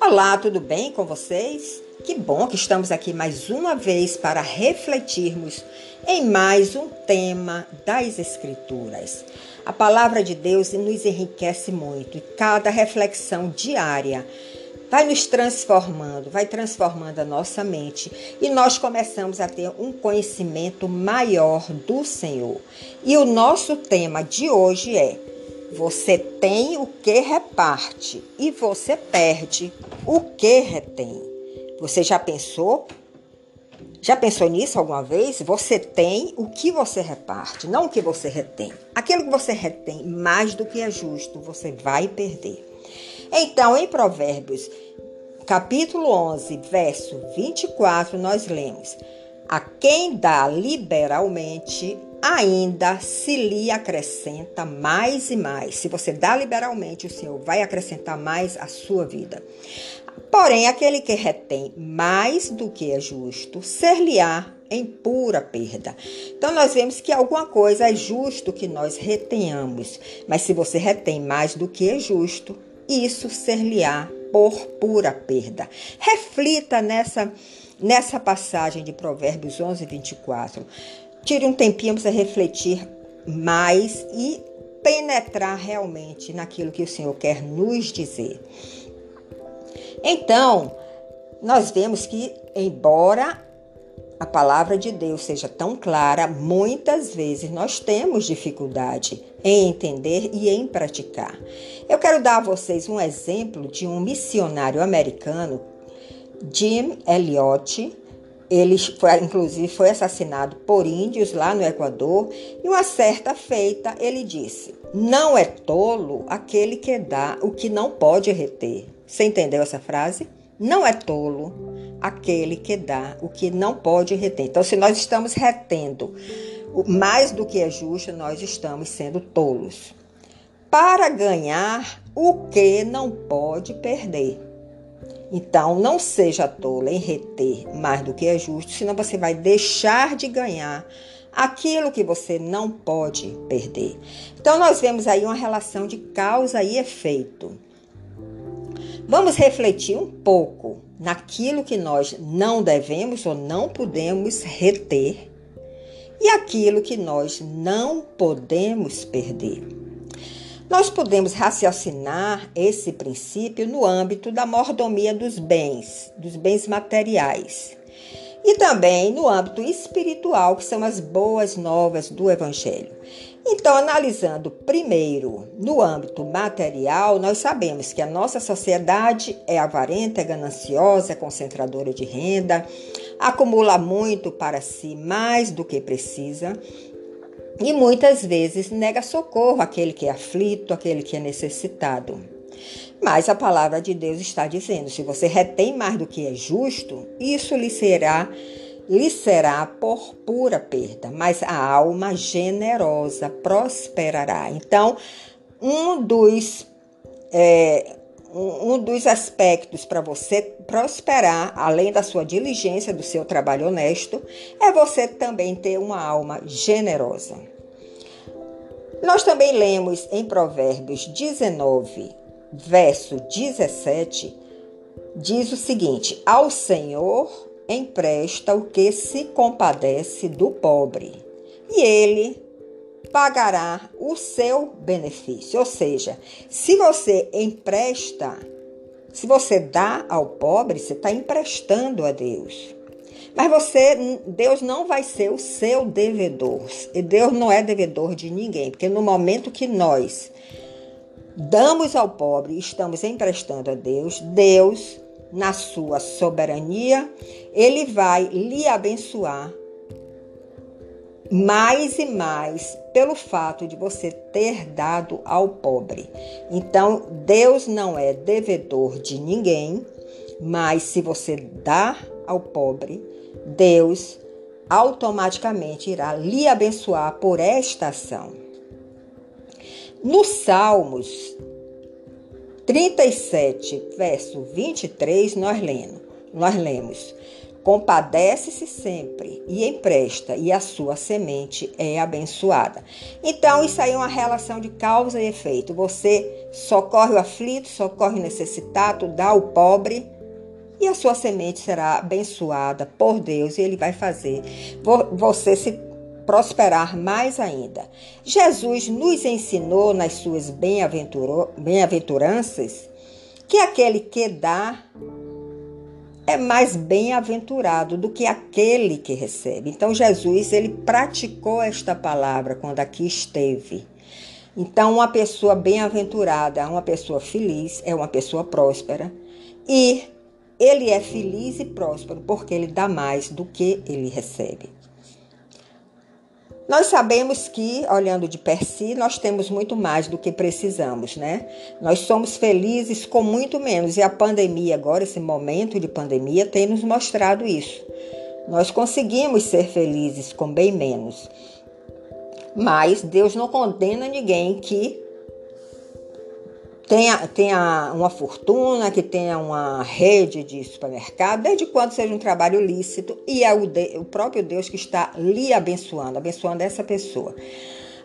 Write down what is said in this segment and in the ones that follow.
Olá, tudo bem com vocês? Que bom que estamos aqui mais uma vez para refletirmos em mais um tema das Escrituras. A palavra de Deus nos enriquece muito e cada reflexão diária vai nos transformando, vai transformando a nossa mente e nós começamos a ter um conhecimento maior do Senhor. E o nosso tema de hoje é você tem o que reparte e você perde o que retém. Você já pensou? Já pensou nisso alguma vez? Você tem o que você reparte, não o que você retém. Aquilo que você retém mais do que é justo, você vai perder. Então, em Provérbios, capítulo 11, verso 24, nós lemos: A quem dá liberalmente, ainda se lhe acrescenta mais e mais. Se você dá liberalmente, o Senhor vai acrescentar mais à sua vida. Porém, aquele que retém mais do que é justo, ser-lhe-á em pura perda. Então, nós vemos que alguma coisa é justo que nós retenhamos, mas se você retém mais do que é justo, isso ser-lhe-á por pura perda. Reflita nessa, nessa passagem de Provérbios 11, 24. Tire um tempinho para refletir mais e penetrar realmente naquilo que o Senhor quer nos dizer. Então, nós vemos que, embora a palavra de Deus seja tão clara, muitas vezes nós temos dificuldade em entender e em praticar. Eu quero dar a vocês um exemplo de um missionário americano, Jim Elliot, ele foi, inclusive foi assassinado por índios lá no Equador e uma certa feita ele disse: "Não é tolo aquele que dá o que não pode reter". Você entendeu essa frase? Não é tolo aquele que dá o que não pode reter. Então, se nós estamos retendo mais do que é justo, nós estamos sendo tolos. Para ganhar o que não pode perder. Então, não seja tolo em reter mais do que é justo, senão você vai deixar de ganhar aquilo que você não pode perder. Então, nós vemos aí uma relação de causa e efeito. Vamos refletir um pouco naquilo que nós não devemos ou não podemos reter e aquilo que nós não podemos perder. Nós podemos raciocinar esse princípio no âmbito da mordomia dos bens, dos bens materiais, e também no âmbito espiritual, que são as boas novas do Evangelho. Então, analisando primeiro no âmbito material, nós sabemos que a nossa sociedade é avarenta, é gananciosa, é concentradora de renda, acumula muito para si, mais do que precisa, e muitas vezes nega socorro àquele que é aflito, àquele que é necessitado. Mas a palavra de Deus está dizendo: se você retém mais do que é justo, isso lhe será lhe será por pura perda, mas a alma generosa prosperará. Então, um dos é, um dos aspectos para você prosperar, além da sua diligência, do seu trabalho honesto, é você também ter uma alma generosa. Nós também lemos em Provérbios 19, verso 17, diz o seguinte: Ao Senhor empresta o que se compadece do pobre, e ele pagará o seu benefício. Ou seja, se você empresta, se você dá ao pobre, você está emprestando a Deus. Mas você, Deus não vai ser o seu devedor. E Deus não é devedor de ninguém, porque no momento que nós damos ao pobre, estamos emprestando a Deus, Deus, na sua soberania, ele vai lhe abençoar mais e mais pelo fato de você ter dado ao pobre. Então, Deus não é devedor de ninguém, mas se você dá ao pobre, Deus automaticamente irá lhe abençoar por esta ação. No Salmos 37, verso 23, nós lemos, nós lemos: compadece-se sempre e empresta, e a sua semente é abençoada. Então, isso aí é uma relação de causa e efeito. Você socorre o aflito, socorre o necessitado, dá ao pobre, e a sua semente será abençoada por Deus, e Ele vai fazer você se prosperar mais ainda. Jesus nos ensinou nas suas bem-aventuranças que aquele que dá é mais bem-aventurado do que aquele que recebe. Então Jesus, ele praticou esta palavra quando aqui esteve. Então uma pessoa bem-aventurada, uma pessoa feliz, é uma pessoa próspera e ele é feliz e próspero porque ele dá mais do que ele recebe. Nós sabemos que, olhando de per si, nós temos muito mais do que precisamos, né? Nós somos felizes com muito menos e a pandemia, agora, esse momento de pandemia, tem nos mostrado isso. Nós conseguimos ser felizes com bem menos. Mas Deus não condena ninguém que tenha, tenha uma fortuna, que tenha uma rede de supermercado, desde quando seja um trabalho lícito, e é o, de, o próprio Deus que está lhe abençoando, abençoando essa pessoa.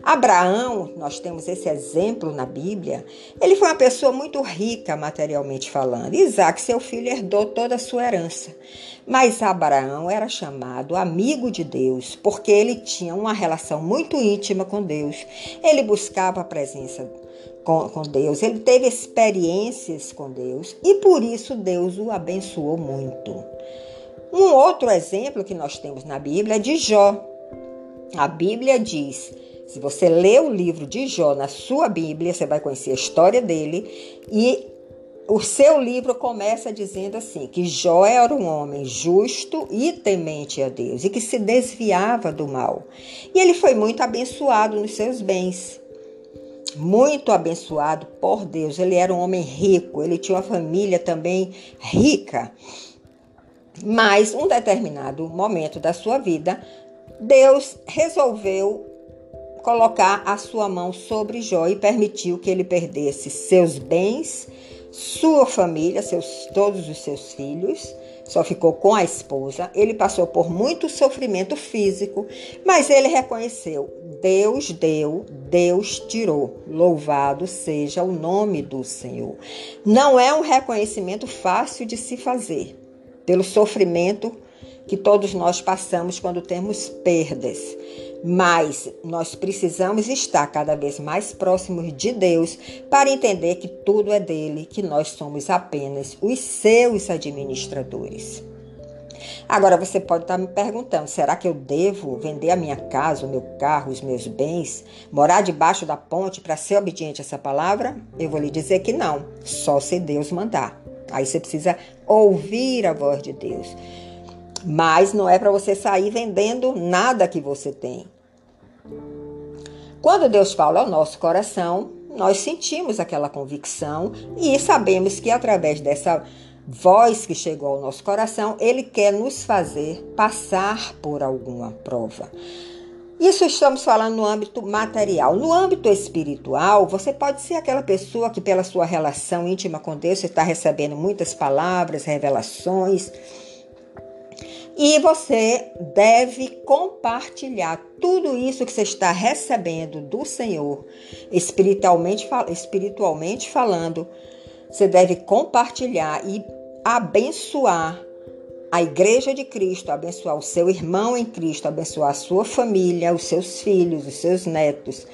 Abraão, nós temos esse exemplo na Bíblia, ele foi uma pessoa muito rica materialmente falando. Isaac, seu filho, herdou toda a sua herança. Mas Abraão era chamado amigo de Deus, porque ele tinha uma relação muito íntima com Deus. Ele buscava a presença com, com Deus, ele teve experiências com Deus e por isso Deus o abençoou muito. Um outro exemplo que nós temos na Bíblia é de Jó. A Bíblia diz: se você ler o livro de Jó na sua Bíblia, você vai conhecer a história dele e o seu livro começa dizendo assim: que Jó era um homem justo e temente a Deus e que se desviava do mal. E ele foi muito abençoado nos seus bens muito abençoado por Deus. Ele era um homem rico, ele tinha uma família também rica. Mas um determinado momento da sua vida, Deus resolveu colocar a sua mão sobre Jó e permitiu que ele perdesse seus bens, sua família, seus, todos os seus filhos só ficou com a esposa. Ele passou por muito sofrimento físico, mas ele reconheceu: Deus deu, Deus tirou. Louvado seja o nome do Senhor. Não é um reconhecimento fácil de se fazer, pelo sofrimento que todos nós passamos quando temos perdas. Mas nós precisamos estar cada vez mais próximos de Deus para entender que tudo é dele, que nós somos apenas os seus administradores. Agora você pode estar me perguntando: será que eu devo vender a minha casa, o meu carro, os meus bens, morar debaixo da ponte para ser obediente a essa palavra? Eu vou lhe dizer que não, só se Deus mandar. Aí você precisa ouvir a voz de Deus. Mas não é para você sair vendendo nada que você tem. Quando Deus fala ao nosso coração, nós sentimos aquela convicção e sabemos que através dessa voz que chegou ao nosso coração, ele quer nos fazer passar por alguma prova. Isso estamos falando no âmbito material. No âmbito espiritual, você pode ser aquela pessoa que, pela sua relação íntima com Deus, você está recebendo muitas palavras, revelações e você deve compartilhar tudo isso que você está recebendo do Senhor, espiritualmente, espiritualmente falando. Você deve compartilhar e abençoar a igreja de Cristo, abençoar o seu irmão em Cristo, abençoar a sua família, os seus filhos, os seus netos,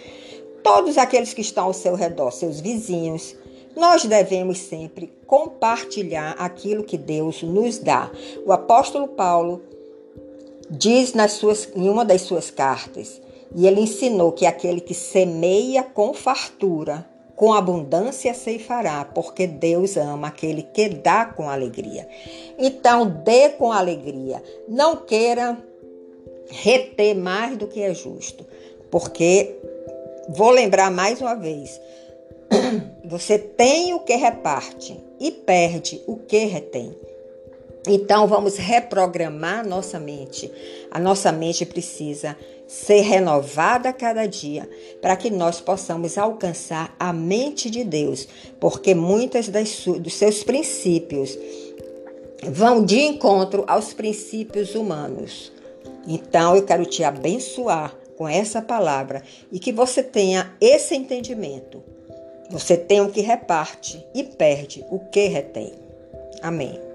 todos aqueles que estão ao seu redor, seus vizinhos, nós devemos sempre compartilhar aquilo que Deus nos dá. O apóstolo Paulo diz nas suas, em uma das suas cartas, e ele ensinou que aquele que semeia com fartura, com abundância ceifará, porque Deus ama aquele que dá com alegria. Então, dê com alegria. Não queira reter mais do que é justo, porque vou lembrar mais uma vez, você tem o que reparte e perde o que retém. Então vamos reprogramar nossa mente. A nossa mente precisa ser renovada a cada dia para que nós possamos alcançar a mente de Deus, porque muitas das dos seus princípios vão de encontro aos princípios humanos. Então eu quero te abençoar com essa palavra e que você tenha esse entendimento. Você tem o que reparte e perde o que retém. Amém.